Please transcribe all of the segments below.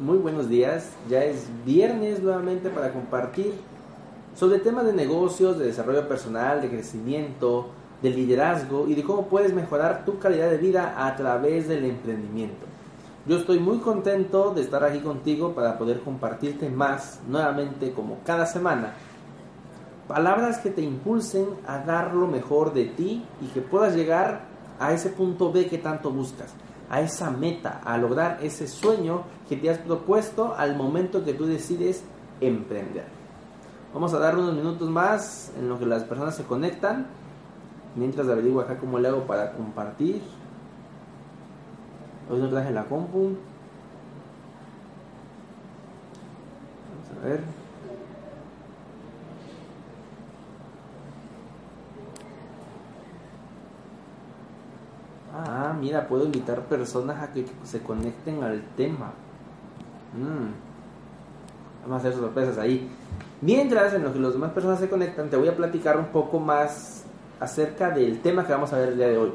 Muy buenos días. Ya es viernes nuevamente para compartir sobre temas de negocios, de desarrollo personal, de crecimiento, de liderazgo y de cómo puedes mejorar tu calidad de vida a través del emprendimiento. Yo estoy muy contento de estar aquí contigo para poder compartirte más nuevamente como cada semana. Palabras que te impulsen a dar lo mejor de ti y que puedas llegar a ese punto B que tanto buscas a esa meta, a lograr ese sueño que te has propuesto al momento que tú decides emprender. Vamos a dar unos minutos más en lo que las personas se conectan, mientras averiguo acá cómo le hago para compartir. Hoy no traje la compu. Vamos a ver. Ah, mira, puedo invitar personas a que se conecten al tema. Mm. Vamos a hacer sorpresas ahí. Mientras, en lo que las demás personas se conectan, te voy a platicar un poco más acerca del tema que vamos a ver el día de hoy.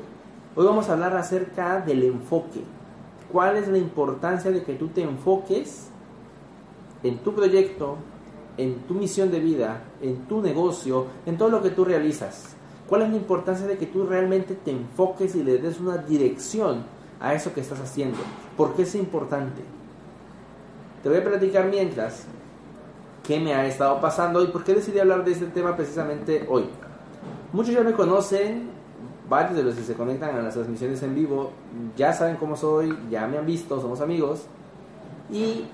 Hoy vamos a hablar acerca del enfoque. ¿Cuál es la importancia de que tú te enfoques en tu proyecto, en tu misión de vida, en tu negocio, en todo lo que tú realizas? ¿Cuál es la importancia de que tú realmente te enfoques y le des una dirección a eso que estás haciendo? ¿Por qué es importante? Te voy a platicar mientras qué me ha estado pasando y por qué decidí hablar de este tema precisamente hoy. Muchos ya me conocen, varios de los que se conectan a las transmisiones en vivo ya saben cómo soy, ya me han visto, somos amigos. Y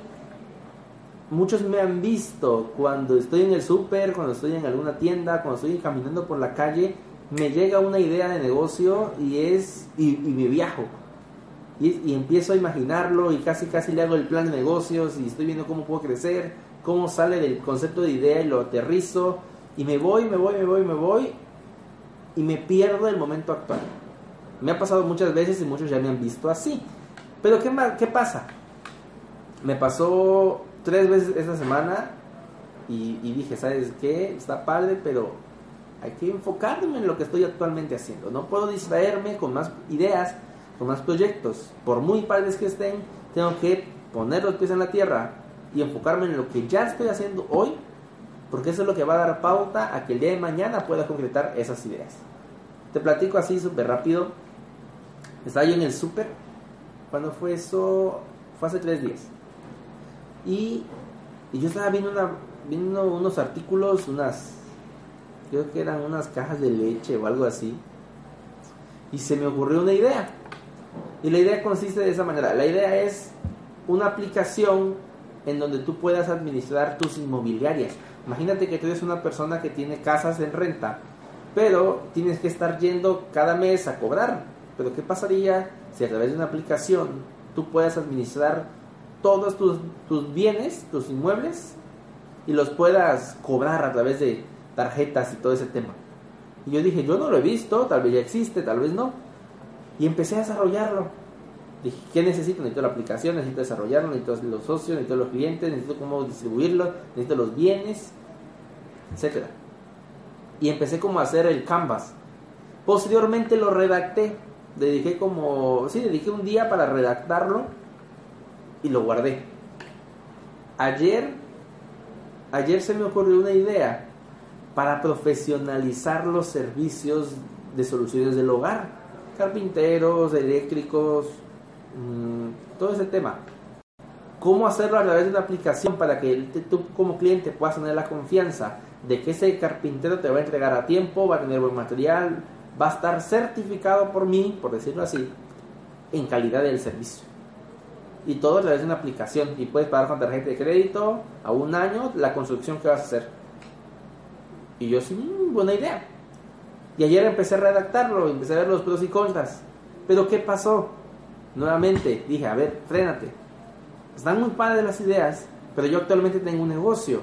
muchos me han visto cuando estoy en el súper, cuando estoy en alguna tienda, cuando estoy caminando por la calle, me llega una idea de negocio y es y, me viajo. Y, empiezo a imaginarlo y casi casi le hago el plan de negocios y estoy viendo cómo puedo crecer, cómo sale del concepto de idea y lo aterrizo y me voy, me voy, me voy, me voy y me pierdo el momento actual. Me ha pasado muchas veces y muchos ya me han visto así. Pero ¿qué, qué pasa? Me pasó tres veces esta semana y, dije, ¿sabes qué? Está padre, pero hay que enfocarme en lo que estoy actualmente haciendo. No puedo distraerme con más ideas, con más proyectos. Por muy padres que estén, tengo que poner los pies en la tierra y enfocarme en lo que ya estoy haciendo hoy, porque eso es lo que va a dar pauta a que el día de mañana pueda concretar esas ideas. Te platico así súper rápido. Estaba yo en el súper. ¿Cuándo fue eso? Fue hace tres días. Y, yo estaba viendo, unos artículos, unas, creo que eran unas cajas de leche o algo así. Y se me ocurrió una idea. Y la idea consiste de esa manera. La idea es una aplicación en donde tú puedas administrar tus inmobiliarias. Imagínate que tú eres una persona que tiene casas en renta, pero tienes que estar yendo cada mes a cobrar. Pero ¿qué pasaría si a través de una aplicación tú puedas administrar todos tus, bienes, tus inmuebles, y los puedas cobrar a través de tarjetas y todo ese tema. Y yo dije, yo no lo he visto, tal vez ya existe, tal vez no. Y empecé a desarrollarlo. Dije, ¿qué necesito? Necesito la aplicación, necesito desarrollarlo, necesito los socios, necesito los clientes, necesito cómo distribuirlo, necesito los bienes, etc. Y empecé como a hacer el canvas. Posteriormente lo redacté. Dediqué como, sí, dediqué un día para redactarlo y lo guardé. Ayer, ayer se me ocurrió una idea para profesionalizar los servicios de soluciones del hogar, carpinteros, eléctricos, mm, todo ese tema. ¿Cómo hacerlo a través de una aplicación para que tú como cliente puedas tener la confianza de que ese carpintero te va a entregar a tiempo, va a tener buen material, va a estar certificado por mí, por decirlo así, en calidad del servicio? Y todo a través de una aplicación y puedes pagar con tarjeta de crédito a un año la construcción que vas a hacer. Y yo sí, mm, buena idea. Y ayer empecé a redactarlo, empecé a ver los pros y contras. Pero ¿qué pasó? Nuevamente dije, a ver, frénate. Están muy padres las ideas, pero yo actualmente tengo un negocio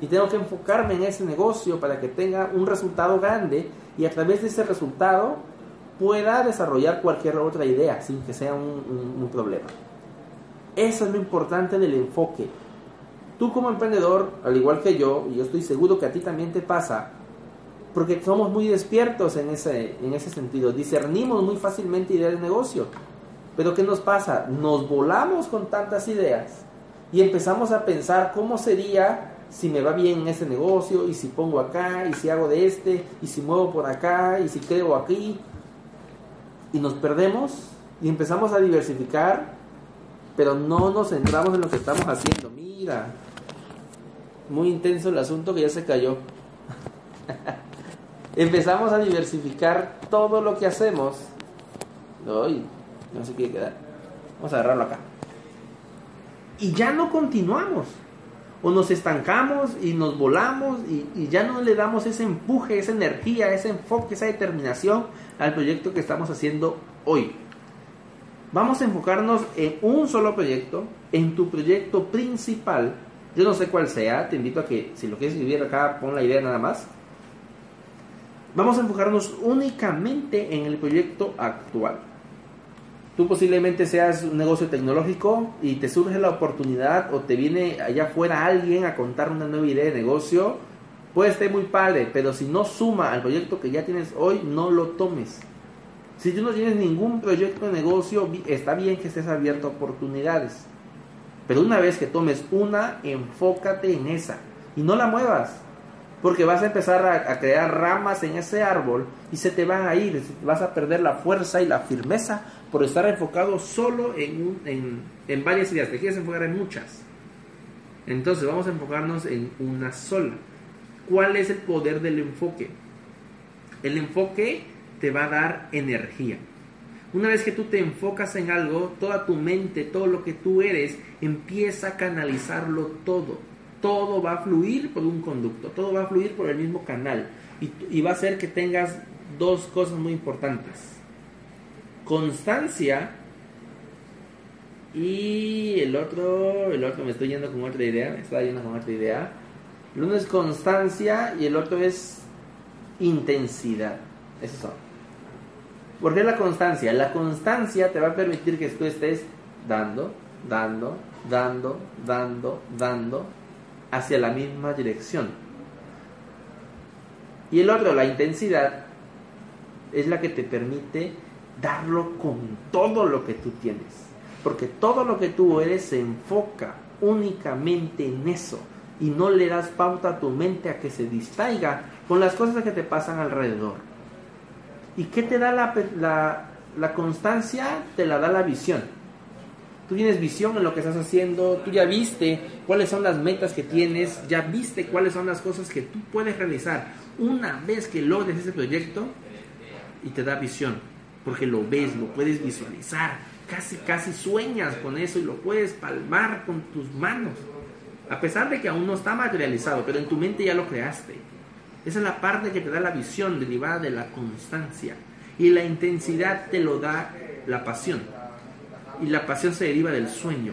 y tengo que enfocarme en ese negocio para que tenga un resultado grande y a través de ese resultado pueda desarrollar cualquier otra idea sin que sea un problema. Eso es lo importante del enfoque. Tú como emprendedor, al igual que yo, y yo estoy seguro que a ti también te pasa, porque somos muy despiertos en ese, en ese sentido, discernimos muy fácilmente ideas de negocio. Pero ¿qué nos pasa? Nos volamos con tantas ideas y empezamos a pensar cómo sería si me va bien en ese negocio y si pongo acá y si hago de este y si muevo por acá y si creo aquí y nos perdemos y empezamos a diversificar pero no nos centramos en lo que estamos haciendo. Mira. Muy intenso el asunto que ya se cayó. Empezamos a diversificar todo lo que hacemos. Ay, no sé qué quedar vamos a agarrarlo acá. Y ya no continuamos. O nos estancamos y nos volamos y, ya no le damos ese empuje, esa energía, ese enfoque, esa determinación al proyecto que estamos haciendo hoy. Vamos a enfocarnos en un solo proyecto, en tu proyecto principal. Yo no sé cuál sea, te invito a que si lo quieres escribir acá, pon la idea nada más. Vamos a enfocarnos únicamente en el proyecto actual. Tú posiblemente seas un negocio tecnológico y te surge la oportunidad o te viene allá afuera alguien a contar una nueva idea de negocio. Puede estar muy padre, pero si no suma al proyecto que ya tienes hoy, no lo tomes. Si tú no tienes ningún proyecto de negocio, está bien que estés abierto a oportunidades. Pero una vez que tomes una, enfócate en esa y no la muevas. Porque vas a empezar a, crear ramas en ese árbol y se te van a ir, vas a perder la fuerza y la firmeza por estar enfocado solo en, en, en varias ideas. Te quieres enfocar en muchas. Entonces vamos a enfocarnos en una sola. ¿Cuál es el poder del enfoque? El enfoque te va a dar energía. Una vez que tú te enfocas en algo, toda tu mente, todo lo que tú eres, empieza a canalizarlo todo. Todo va a fluir por un conducto, todo va a fluir por el mismo canal. Y, va a hacer que tengas dos cosas muy importantes constancia y el otro, el otro me estoy yendo con otra idea, me estaba yendo con otra idea. El uno es constancia y el otro es intensidad. Esos son. ¿Por qué la constancia? La constancia te va a permitir que tú estés dando, dando, dando, dando, dando hacia la misma dirección. Y el otro, la intensidad, es la que te permite darlo con todo lo que tú tienes. Porque todo lo que tú eres se enfoca únicamente en eso y no le das pauta a tu mente a que se distraiga con las cosas que te pasan alrededor. ¿Y qué te da la, la, la constancia? Te la da la visión. Tú tienes visión en lo que estás haciendo, tú ya viste cuáles son las metas que tienes, ya viste cuáles son las cosas que tú puedes realizar una vez que logres ese proyecto y te da visión porque lo ves, lo puedes visualizar, casi casi sueñas con eso y lo puedes palmar con tus manos. A pesar de que aún no está materializado, pero en tu mente ya lo creaste. Esa es la parte que te da la visión derivada de la constancia. Y la intensidad te lo da la pasión. Y la pasión se deriva del sueño.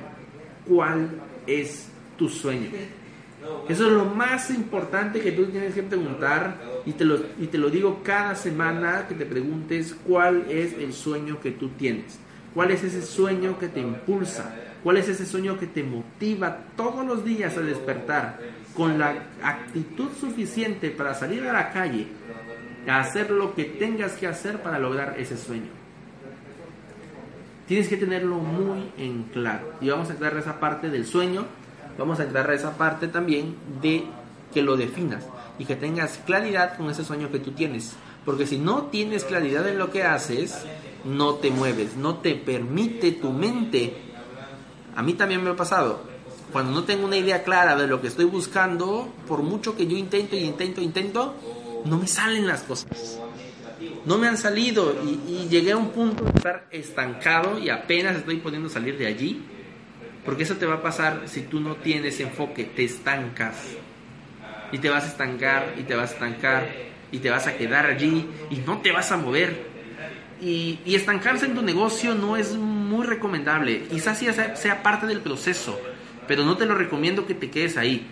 ¿Cuál es tu sueño? Eso es lo más importante que tú tienes que preguntar y te, lo, y te lo digo cada semana que te preguntes cuál es el sueño que tú tienes. ¿Cuál es ese sueño que te impulsa? ¿Cuál es ese sueño que te motiva todos los días a despertar con la actitud suficiente para salir a la calle, a hacer lo que tengas que hacer para lograr ese sueño? Tienes que tenerlo muy en claro. Y vamos a aclarar esa parte del sueño vamos a entrar a esa parte también de que lo definas y que tengas claridad con ese sueño que tú tienes. Porque si no tienes claridad en lo que haces, no te mueves, no te permite tu mente. A mí también me ha pasado. Cuando no tengo una idea clara de lo que estoy buscando, por mucho que yo intento y intento, intento, no me salen las cosas. No me han salido y, y llegué a un punto de estar estancado y apenas estoy pudiendo salir de allí porque eso te va a pasar si tú no tienes enfoque, te estancas. Y te vas a estancar, y te vas a estancar, y te vas a quedar allí, y no te vas a mover. Y, estancarse en tu negocio no es muy recomendable. Quizás sea, sea parte del proceso, pero no te lo recomiendo que te quedes ahí,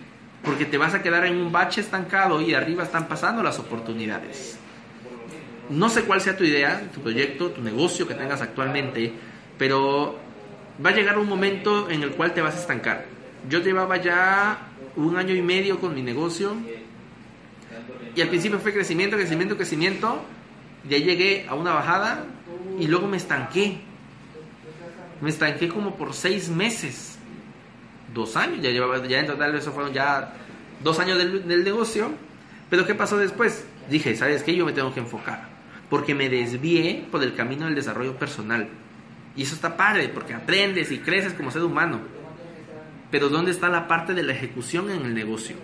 porque te vas a quedar en un bache estancado y arriba están pasando las oportunidades. No sé cuál sea tu idea, tu proyecto, tu negocio que tengas actualmente, pero va a llegar un momento en el cual te vas a estancar. Yo llevaba ya un año y medio con mi negocio y al principio fue crecimiento, crecimiento, crecimiento. Ya llegué a una bajada y luego me estanqué. Me estanqué como por seis meses. dos años, ya llevaba, ya en total eso fueron ya dos años del, del negocio. Pero ¿qué pasó después? Dije, ¿sabes qué? Yo me tengo que enfocar. Porque me desvié por el camino del desarrollo personal. Y eso está padre, porque aprendes y creces como ser humano. Pero ¿dónde está la parte de la ejecución en el negocio?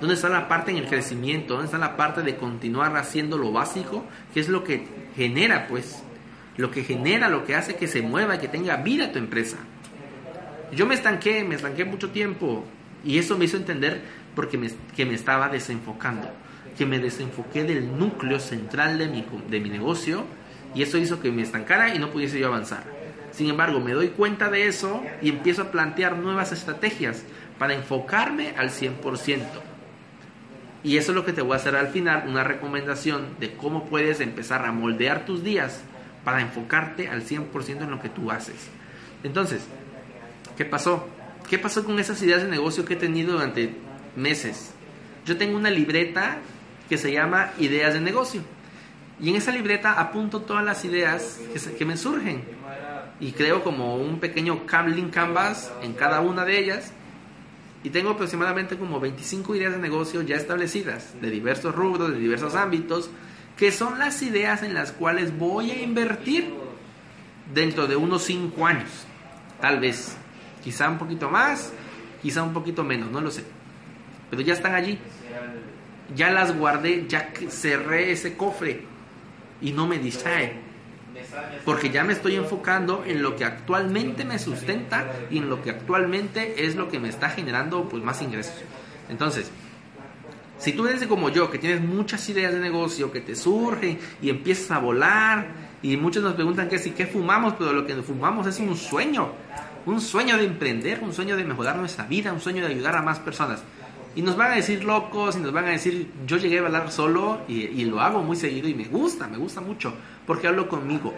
¿Dónde está la parte en el crecimiento? ¿Dónde está la parte de continuar haciendo lo básico? Que es lo que genera, pues, lo que genera, lo que hace que se mueva, que tenga vida tu empresa. Yo me estanqué, me estanqué mucho tiempo y eso me hizo entender porque me, que me estaba desenfocando, que me desenfoqué del núcleo central de mi, de mi negocio y eso hizo que me estancara y no pudiese yo avanzar. Sin embargo, me doy cuenta de eso y empiezo a plantear nuevas estrategias para enfocarme al 100%. Y eso es lo que te voy a hacer al final, una recomendación de cómo puedes empezar a moldear tus días para enfocarte al 100% en lo que tú haces. Entonces, ¿qué pasó? ¿Qué pasó con esas ideas de negocio que he tenido durante meses? Yo tengo una libreta que se llama Ideas de Negocio. Y en esa libreta apunto todas las ideas que, me surgen. Y creo como un pequeño canvas en cada una de ellas y tengo aproximadamente como 25 ideas de negocio ya establecidas, de diversos rubros, de diversos ámbitos, que son las ideas en las cuales voy a invertir dentro de unos 5 años, tal vez, quizá un poquito más, quizá un poquito menos, no lo sé, pero ya están allí, ya las guardé, ya cerré ese cofre y no me distrae porque ya me estoy enfocando en lo que actualmente me sustenta y en lo que actualmente es lo que me está generando pues más ingresos. Entonces, si tú eres como yo, que tienes muchas ideas de negocio, que te surgen y empiezas a volar, y muchos nos preguntan que si qué fumamos, pero lo que fumamos es un sueño, un sueño de emprender, un sueño de mejorar nuestra vida, un sueño de ayudar a más personas. Y nos van a decir locos y nos van a decir, yo llegué a bailar solo y, y lo hago muy seguido y me gusta, me gusta mucho, porque hablo conmigo,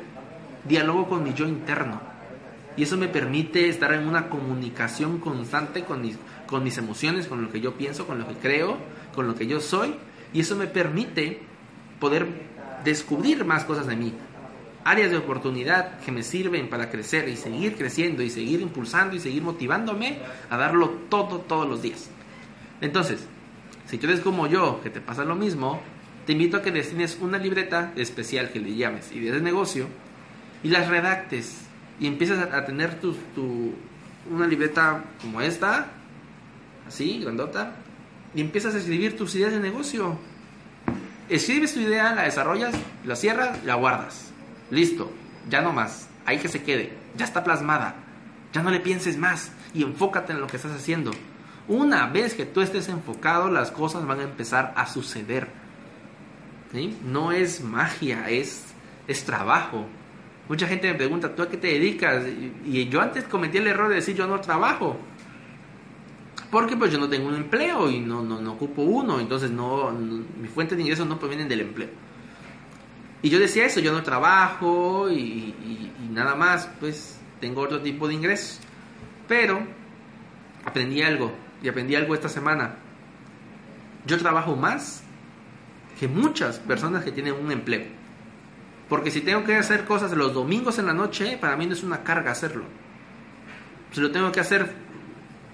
dialogo con mi yo interno. Y eso me permite estar en una comunicación constante con mis, con mis emociones, con lo que yo pienso, con lo que creo, con lo que yo soy. Y eso me permite poder descubrir más cosas de mí. Áreas de oportunidad que me sirven para crecer y seguir creciendo y seguir impulsando y seguir motivándome a darlo todo todos los días. Entonces, si tú eres como yo, que te pasa lo mismo, te invito a que destines una libreta especial que le llames ideas de negocio y las redactes y empiezas a, tener tu, tu, una libreta como esta, así, grandota, y empiezas a escribir tus ideas de negocio. Escribes tu idea, la desarrollas, la cierras, la guardas. Listo, ya no más, ahí que se quede, ya está plasmada, ya no le pienses más y enfócate en lo que estás haciendo. Una vez que tú estés enfocado, las cosas van a empezar a suceder. No es magia, es, es trabajo. Mucha gente me pregunta, ¿tú a qué te dedicas? Y yo antes cometí el error de decir yo no trabajo. Porque pues yo no tengo un empleo y no, no, ocupo uno, entonces no, mi fuente de ingresos no provienen del empleo. Y yo decía eso, yo no trabajo y nada más, pues tengo otro tipo de ingresos. Pero aprendí algo, y aprendí algo esta semana. Yo trabajo más que muchas personas que tienen un empleo. Porque si tengo que hacer cosas los domingos en la noche, para mí no es una carga hacerlo. Si lo tengo que hacer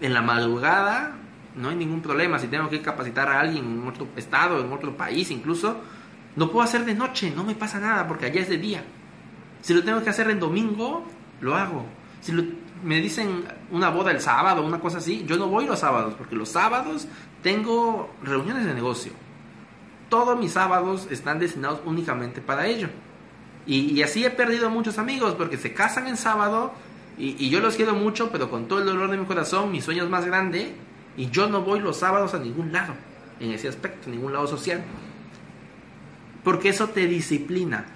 en la madrugada, no hay ningún problema. Si tengo que capacitar a alguien en otro estado, en otro país incluso, no puedo hacer de noche, no me pasa nada porque allá es de día. Si lo tengo que hacer en domingo, lo hago. Si me dicen una boda el sábado, una cosa así, yo no voy los sábados porque los sábados tengo reuniones de negocio. Todos mis sábados están destinados únicamente para ello. Y, así he perdido muchos amigos porque se casan en sábado y, yo los quiero mucho, pero con todo el dolor de mi corazón, mi sueño es más grande y yo no voy los sábados a ningún lado, en ese aspecto, ningún lado social. Porque eso te disciplina.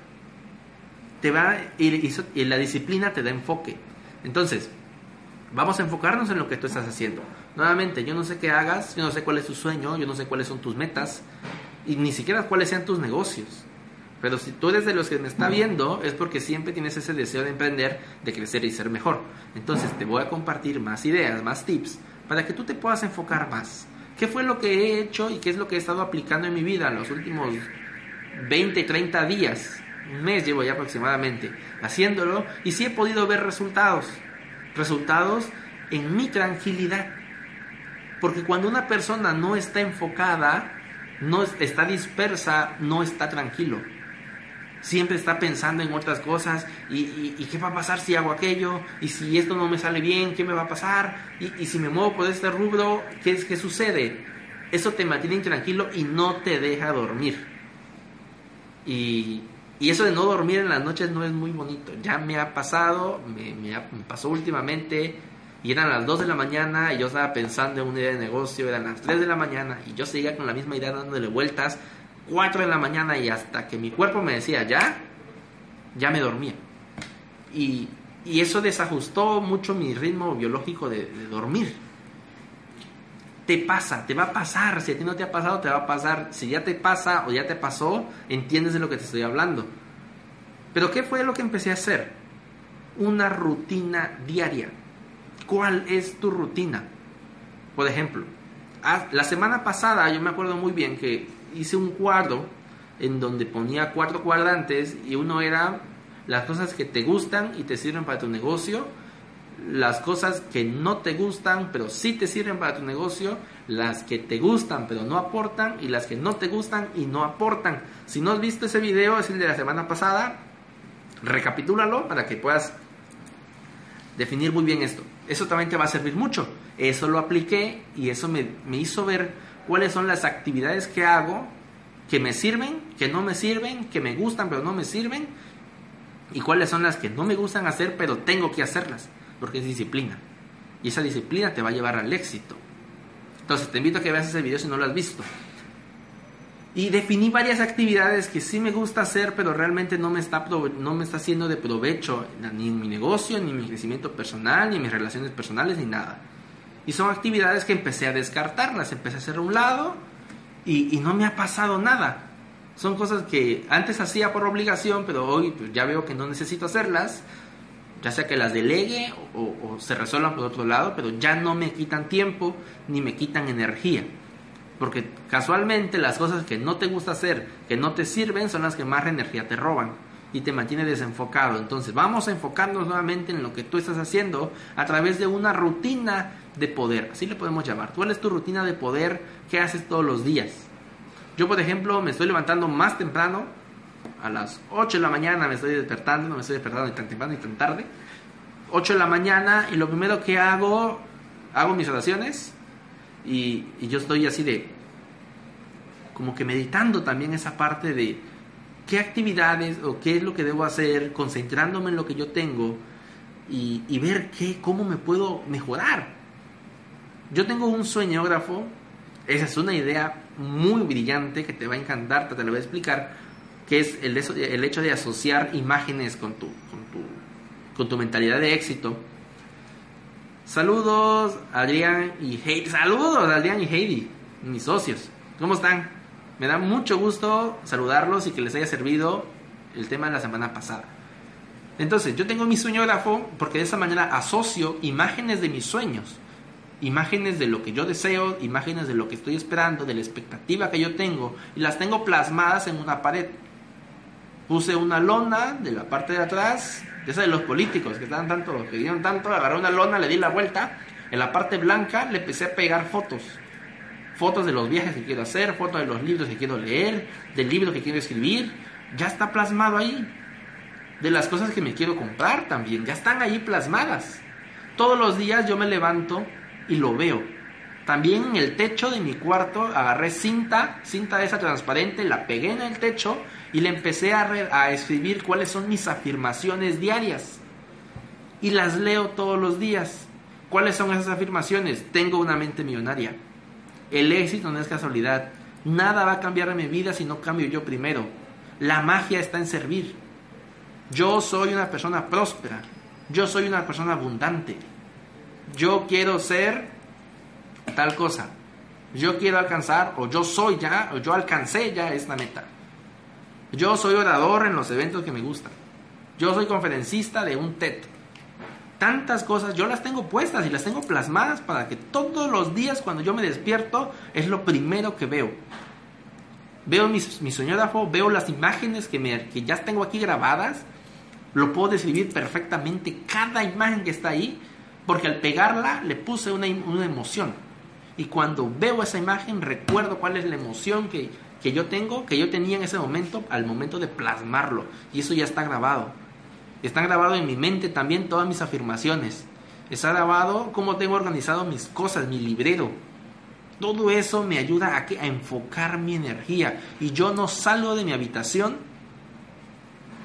Te va, y la disciplina te da enfoque. Entonces, vamos a enfocarnos en lo que tú estás haciendo. Nuevamente, yo no sé qué hagas, yo no sé cuál es tu sueño, yo no sé cuáles son tus metas y ni siquiera cuáles sean tus negocios. Pero si tú eres de los que me está viendo, es porque siempre tienes ese deseo de emprender, de crecer y ser mejor. Entonces te voy a compartir más ideas, más tips, para que tú te puedas enfocar más. ¿Qué fue lo que he hecho y qué es lo que he estado aplicando en mi vida los últimos 20, 30 días? Un mes llevo ya aproximadamente haciéndolo y sí he podido ver resultados. Resultados en mi tranquilidad. Porque cuando una persona no está enfocada, no está dispersa, no está tranquilo. Siempre está pensando en otras cosas y, qué va a pasar si hago aquello y si esto no me sale bien, qué me va a pasar y, si me muevo por este rubro, ¿qué es que sucede? Eso te mantiene intranquilo y no te deja dormir. Y, eso de no dormir en las noches no es muy bonito. Ya me ha pasado, me, me pasó últimamente y eran las 2 de la mañana y yo estaba pensando en una idea de negocio, eran las 3 de la mañana y yo seguía con la misma idea dándole vueltas, 4 de la mañana y hasta que mi cuerpo me decía ya, ya me dormía. Y, eso desajustó mucho mi ritmo biológico de dormir. Te pasa, te va a pasar, si a ti no te ha pasado, te va a pasar. Si ya te pasa o ya te pasó, entiendes de lo que te estoy hablando. Pero ¿qué fue lo que empecé a hacer? Una rutina diaria ¿Cuál es tu rutina? Por ejemplo, la semana pasada yo me acuerdo muy bien que hice un cuadro en donde ponía cuatro cuadrantes y uno era las cosas que te gustan y te sirven para tu negocio, las cosas que no te gustan pero sí te sirven para tu negocio, las que te gustan pero no aportan y las que no te gustan y no aportan. Si no has visto ese video, es el de la semana pasada, recapitúlalo para que puedas definir muy bien esto. Eso también te va a servir mucho. Eso lo apliqué y eso me, hizo ver cuáles son las actividades que hago que me sirven, que no me sirven, que me gustan pero no me sirven y cuáles son las que no me gustan hacer pero tengo que hacerlas porque es disciplina y esa disciplina te va a llevar al éxito. Entonces te invito a que veas ese video si no lo has visto. Y definí varias actividades que sí me gusta hacer, pero realmente no me está, no me está haciendo de provecho ni en mi negocio, ni en mi crecimiento personal, ni en mis relaciones personales, ni nada. Y son actividades que empecé a descartarlas, empecé a hacer a un lado y, no me ha pasado nada. Son cosas que antes hacía por obligación, pero hoy pues, ya veo que no necesito hacerlas, ya sea que las delegue o, se resuelvan por otro lado, pero ya no me quitan tiempo ni me quitan energía. Porque casualmente las cosas que no te gusta hacer, que no te sirven, son las que más energía te roban y te mantiene desenfocado. Entonces vamos a enfocarnos nuevamente en lo que tú estás haciendo a través de una rutina de poder. Así le podemos llamar. ¿Cuál es tu rutina de poder que haces todos los días? Yo, por ejemplo, me estoy levantando más temprano. A las 8 de la mañana me estoy despertando. No me estoy despertando ni tan temprano ni tan tarde. 8 de la mañana y lo primero que hago, hago mis oraciones y, yo estoy así de, como que meditando también esa parte de qué actividades o qué es lo que debo hacer, concentrándome en lo que yo tengo y, ver qué, cómo me puedo mejorar. Yo tengo un sueñógrafo, esa es una idea muy brillante que te va a encantar, te, lo voy a explicar, que es el, el hecho de asociar imágenes con tu, con tu, con tu mentalidad de éxito Saludos, Adrián y Heidi. Saludos, Adrián y Heidi, mis socios. ¿Cómo están? Me da mucho gusto saludarlos y que les haya servido el tema de la semana pasada. Entonces, yo tengo mi sueñógrafo porque de esa manera asocio imágenes de mis sueños, imágenes de lo que yo deseo, imágenes de lo que estoy esperando, de la expectativa que yo tengo, y las tengo plasmadas en una pared. Puse una lona de la parte de atrás esa de los políticos que estaban tanto, que dieron tanto, agarré una lona, le di la vuelta, en la parte blanca le empecé a pegar fotos. Fotos de los viajes que quiero hacer, fotos de los libros que quiero leer, del libro que quiero escribir, ya está plasmado ahí. De las cosas que me quiero comprar también, ya están ahí plasmadas. Todos los días yo me levanto y lo veo. También en el techo de mi cuarto agarré cinta, cinta esa transparente, la pegué en el techo y le empecé a, a escribir cuáles son mis afirmaciones diarias. Y las leo todos los días. ¿Cuáles son esas afirmaciones? Tengo una mente millonaria. El éxito no es casualidad. Nada va a cambiar en mi vida si no cambio yo primero. La magia está en servir. Yo soy una persona próspera. Yo soy una persona abundante. Yo quiero ser tal cosa. Yo quiero alcanzar, o yo soy ya, o yo alcancé ya esta meta. Yo soy orador en los eventos que me gustan. Yo soy conferencista de un TED. Tantas cosas, yo las tengo puestas y las tengo plasmadas para que todos los días cuando yo me despierto es lo primero que veo. Veo mi, mi soñógrafo, veo las imágenes que, me, que ya tengo aquí grabadas, lo puedo describir perfectamente, cada imagen que está ahí, Porque al pegarla le puse una, una emoción. Y cuando veo esa imagen recuerdo cuál es la emoción que, que yo tengo, que yo tenía en ese momento, al momento de plasmarlo. Y eso ya está grabado. Está grabado en mi mente también todas mis afirmaciones. Está grabado cómo tengo organizado mis cosas, mi librero. Todo eso me ayuda a, a enfocar mi energía. Y yo no salgo de mi habitación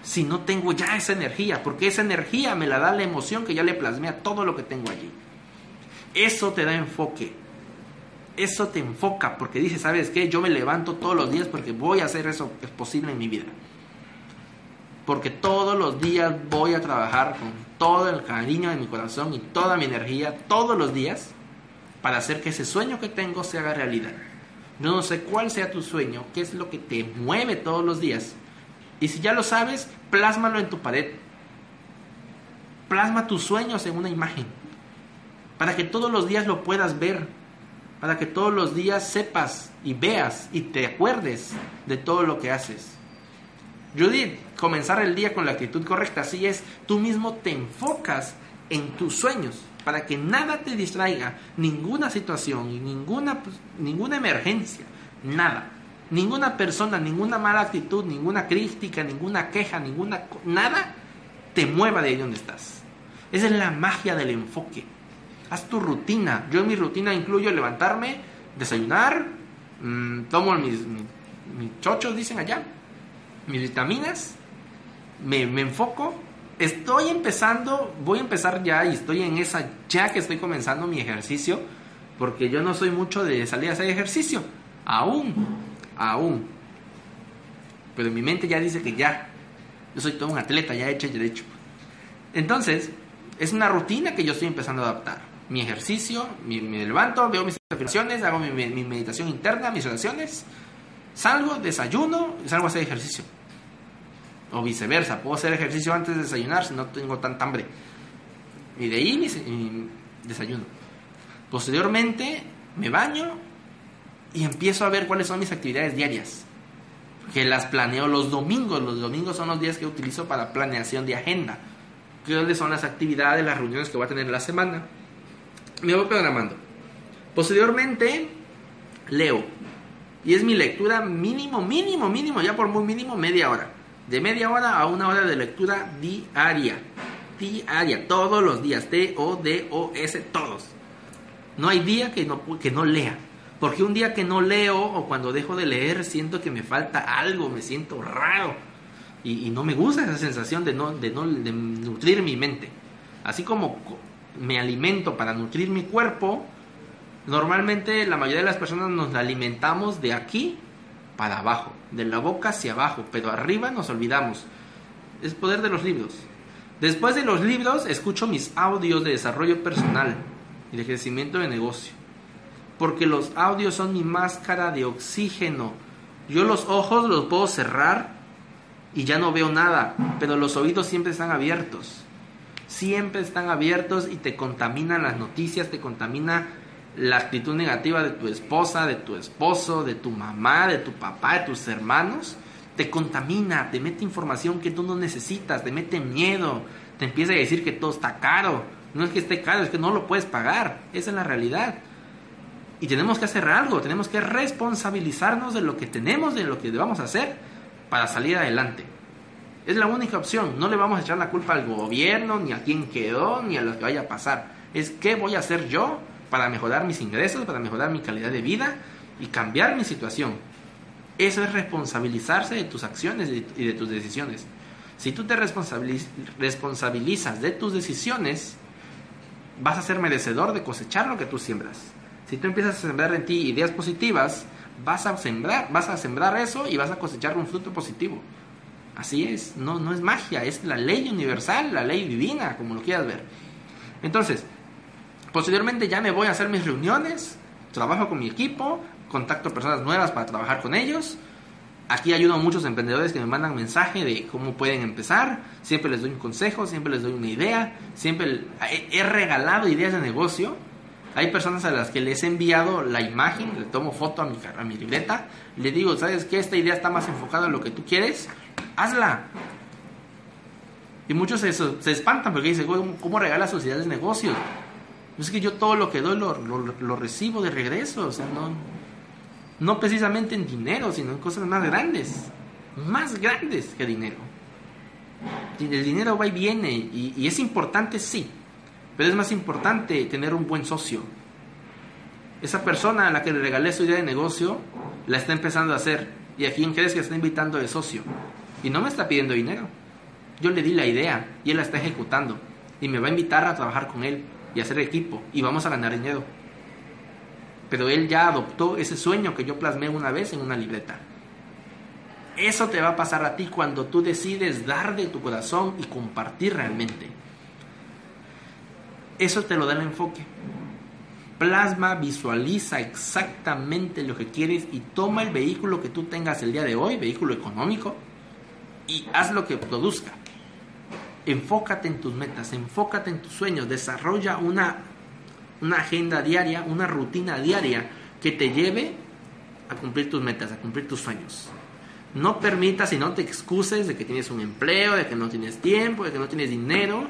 si no tengo ya esa energía, porque esa energía me la da la emoción que ya le plasmé a todo lo que tengo allí. Eso te da enfoque. Eso te enfoca porque dices, ¿sabes qué? Yo me levanto todos los días porque voy a hacer eso que es posible en mi vida. Porque todos los días voy a trabajar con todo el cariño de mi corazón y toda mi energía, todos los días, para hacer que ese sueño que tengo se haga realidad. Yo no sé cuál sea tu sueño, qué es lo que te mueve todos los días. Y si ya lo sabes, plásmalo en tu pared. Plasma tus sueños en una imagen. Para que todos los días lo puedas ver. Para que todos los días sepas y veas y te acuerdes de todo lo que haces. Judith, comenzar el día con la actitud correcta, así es, tú mismo te enfocas en tus sueños para que nada te distraiga, ninguna situación, ninguna, pues, ninguna emergencia, nada. Ninguna persona, ninguna mala actitud, ninguna crítica, ninguna queja, ninguna nada te mueva de ahí donde estás. Esa es la magia del enfoque. Haz tu rutina. Yo en mi rutina incluyo levantarme, desayunar, mmm, tomo mis, mis, chochos, dicen allá, mis vitaminas, me, me enfoco. Estoy empezando, voy a empezar ya y estoy en esa, ya que estoy comenzando mi ejercicio, porque yo no soy mucho de salir a hacer ejercicio, aún aún. Pero mi mente ya dice que ya, yo soy todo un atleta, ya hecho y derecho. Entonces, es una rutina que yo estoy empezando a adaptar. Mi ejercicio, me levanto, veo mis afirmaciones, hago mi, mi, meditación interna, mis oraciones, salgo, desayuno y salgo a hacer ejercicio. O viceversa, puedo hacer ejercicio antes de desayunar si no tengo tanta hambre. Y de ahí mi desayuno. Posteriormente me baño, y empiezo a ver cuáles son mis actividades diarias. Que las planeo los domingos. Los domingos son los días que utilizo para planeación de agenda. ¿Cuáles son las actividades, las reuniones que voy a tener en la semana? Me voy programando. Posteriormente, leo. Y es mi lectura mínimo, mínimo, mínimo, ya por muy mínimo, media hora. De media hora a una hora de lectura diaria. Diaria, todos los días. T-O-D-O-S, todos. No hay día que no, que no lea. Porque un día que no leo o cuando dejo de leer siento que me falta algo, me siento raro. Y, no me gusta esa sensación de no, de no de nutrir mi mente. Así como me alimento para nutrir mi cuerpo, normalmente la mayoría de las personas nos alimentamos de aquí para abajo, de la boca hacia abajo, pero arriba nos olvidamos. Es poder de los libros. Después de los libros, escucho mis audios de desarrollo personal y de crecimiento de negocio porque los audios son mi máscara de oxígeno. Yo los ojos los puedo cerrar y ya no veo nada, pero los oídos siempre están abiertos. Siempre están abiertos y te contaminan las noticias, te contamina la actitud negativa de tu esposa, de tu esposo, de tu mamá, de tu papá, de tus hermanos. Te contamina, te mete información que tú no necesitas, te mete miedo, te empieza a decir que todo está caro. No es que esté caro, es que no lo puedes pagar. Esa es la realidad. Y tenemos que hacer algo, tenemos que responsabilizarnos de lo que tenemos, de lo que debamos hacer para salir adelante. Es la única opción, no le vamos a echar la culpa al gobierno, ni a quien quedó, ni a lo que vaya a pasar. Es qué voy a hacer yo para mejorar mis ingresos, para mejorar mi calidad de vida y cambiar mi situación. Eso es responsabilizarse de tus acciones y de tus decisiones. Si tú te responsabilizas de tus decisiones, vas a ser merecedor de cosechar lo que tú siembras. Si tú empiezas a sembrar en ti ideas positivas, vas a sembrar, vas a sembrar eso y vas a cosechar un fruto positivo. Así es, no, no es magia, es la ley universal, la ley divina, como lo quieras ver. Entonces, posteriormente ya me voy a hacer mis reuniones, trabajo con mi equipo, contacto personas nuevas para trabajar con ellos. Aquí ayudo a muchos emprendedores que me mandan mensaje de cómo pueden empezar. Siempre les doy un consejo, siempre les doy una idea, siempre he regalado ideas de negocio hay personas a las que les he enviado la imagen, le tomo foto a mi, a mi libreta, le digo, ¿sabes qué? Esta idea está más enfocada en lo que tú quieres, hazla. Y muchos se, se espantan porque dicen, ¿cómo regala sus ideas de negocios? Es que yo todo lo que doy lo, lo, recibo de regreso, o sea, no, no precisamente en dinero, sino en cosas más grandes, más grandes que dinero. El dinero va y viene y, y es importante, sí, pero es más importante tener un buen socio. Esa persona a la que le regalé su idea de negocio la está empezando a hacer y a quién crees que está invitando de socio y no me está pidiendo dinero. Yo le di la idea y él la está ejecutando y me va a invitar a trabajar con él y hacer equipo y vamos a ganar dinero. Pero él ya adoptó ese sueño que yo plasmé una vez en una libreta. Eso te va a pasar a ti cuando tú decides dar de tu corazón y compartir realmente. Eso te lo da el enfoque. Plasma, visualiza exactamente lo que quieres y toma el vehículo que tú tengas el día de hoy, vehículo económico, y haz lo que produzca. Enfócate en tus metas, enfócate en tus sueños, desarrolla una, una agenda diaria, una rutina diaria que te lleve a cumplir tus metas, a cumplir tus sueños. No permitas y no te excuses de que tienes un empleo, de que no tienes tiempo, de que no tienes dinero,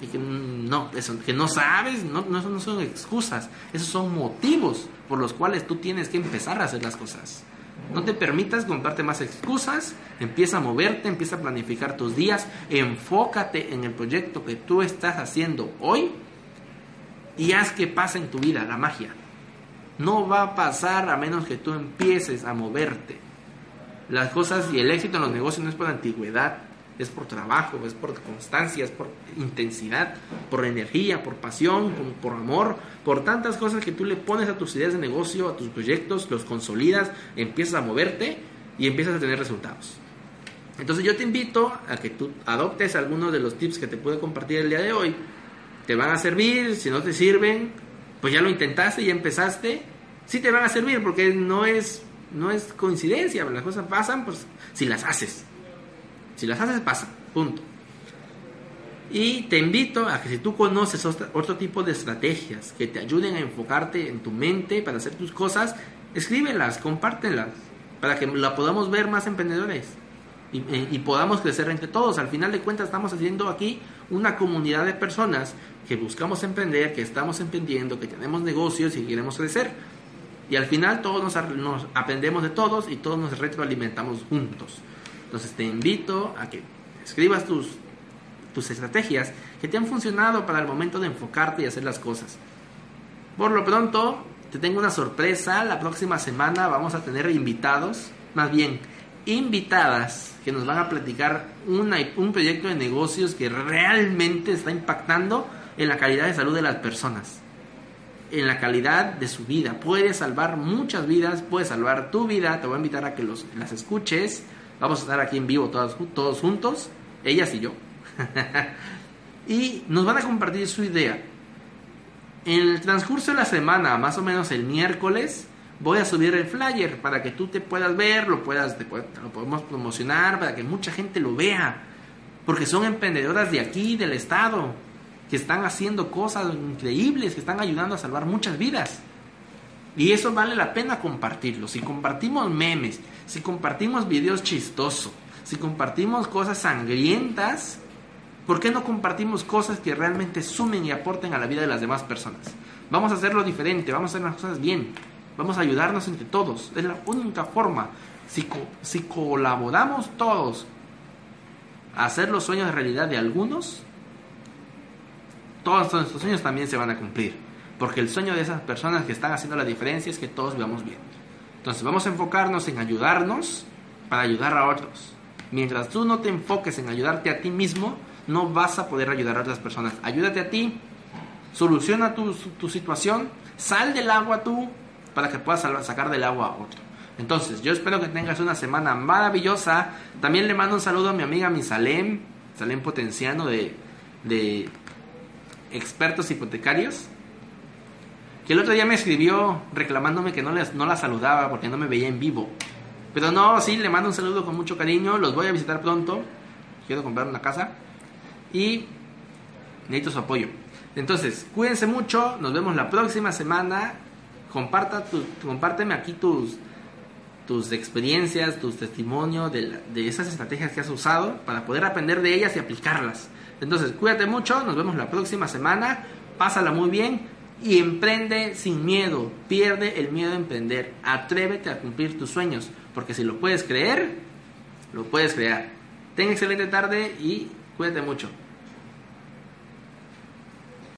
y que no, eso, que no sabes, no, no, no son excusas, esos son motivos por los cuales tú tienes que empezar a hacer las cosas. No te permitas contarte más excusas, empieza a moverte, empieza a planificar tus días, enfócate en el proyecto que tú estás haciendo hoy y haz que pase en tu vida la magia. No va a pasar a menos que tú empieces a moverte. Las cosas y el éxito en los negocios no es por antigüedad, es por trabajo, es por constancia, es por intensidad, por energía, por pasión, por, amor, por tantas cosas que tú le pones a tus ideas de negocio, a tus proyectos, los consolidas, empiezas a moverte y empiezas a tener resultados. Entonces yo te invito a que tú adoptes algunos de los tips que te puedo compartir el día de hoy. Te van a servir, si no te sirven, pues ya lo intentaste, y empezaste. Sí te van a servir porque no es, no es coincidencia, las cosas pasan pues si las haces. Si las haces, pasa. Punto. Y te invito a que si tú conoces otro tipo de estrategias que te ayuden a enfocarte en tu mente para hacer tus cosas, escríbelas, compártelas, para que la podamos ver más emprendedores y, y, podamos crecer entre todos. Al final de cuentas estamos haciendo aquí una comunidad de personas que buscamos emprender, que estamos emprendiendo, que tenemos negocios y queremos crecer. Y al final todos nos, nos aprendemos de todos y todos nos retroalimentamos juntos. Entonces te invito a que escribas tus, tus estrategias que te han funcionado para el momento de enfocarte y hacer las cosas. Por lo pronto, te tengo una sorpresa. La próxima semana vamos a tener invitados, más bien invitadas, que nos van a platicar un proyecto de negocios que realmente está impactando en la calidad de salud de las personas. En la calidad de su vida. Puede salvar muchas vidas, puede salvar tu vida. Te voy a invitar a que los, las escuches Vamos a estar aquí en vivo todos, todos juntos, ellas y yo. y nos van a compartir su idea. En el transcurso de la semana, más o menos el miércoles, voy a subir el flyer para que tú te puedas ver, lo puedas, lo podemos promocionar, para que mucha gente lo vea. Porque son emprendedoras de aquí, del estado, que están haciendo cosas increíbles, que están ayudando a salvar muchas vidas. Y eso vale la pena compartirlo. Si compartimos memes, si compartimos videos chistosos, si compartimos cosas sangrientas, ¿por qué no compartimos cosas que realmente sumen y aporten a la vida de las demás personas? Vamos a hacerlo diferente, vamos a hacer las cosas bien, vamos a ayudarnos entre todos. Es la única forma. Si, si colaboramos todos a hacer los sueños de realidad de algunos, todos nuestros sueños también se van a cumplir. Porque el sueño de esas personas que están haciendo la diferencia es que todos vivamos bien. Entonces vamos a enfocarnos en ayudarnos para ayudar a otros. Mientras tú no te enfoques en ayudarte a ti mismo, no vas a poder ayudar a otras personas. Ayúdate a ti, soluciona tu, tu situación, sal del agua tú para que puedas sacar del agua a otro. Entonces, yo espero que tengas una semana maravillosa. También le mando un saludo a mi amiga Misalem, Salem Potenciano de, de Expertos Hipotecarios que el otro día me escribió reclamándome que no, les, no la saludaba porque no me veía en vivo. Pero no, sí, le mando un saludo con mucho cariño. Los voy a visitar pronto. Quiero comprar una casa. Y necesito su apoyo. Entonces, cuídense mucho. Nos vemos la próxima semana. Comparta tu, compárteme aquí tus, tus experiencias, tus testimonios de, de esas estrategias que has usado para poder aprender de ellas y aplicarlas. Entonces, cuídate mucho. Nos vemos la próxima semana pásala muy bien y emprende sin miedo. Pierde el miedo a emprender. Atrévete a cumplir tus sueños, porque si lo puedes creer, lo puedes crear. Ten excelente tarde y cuídate mucho.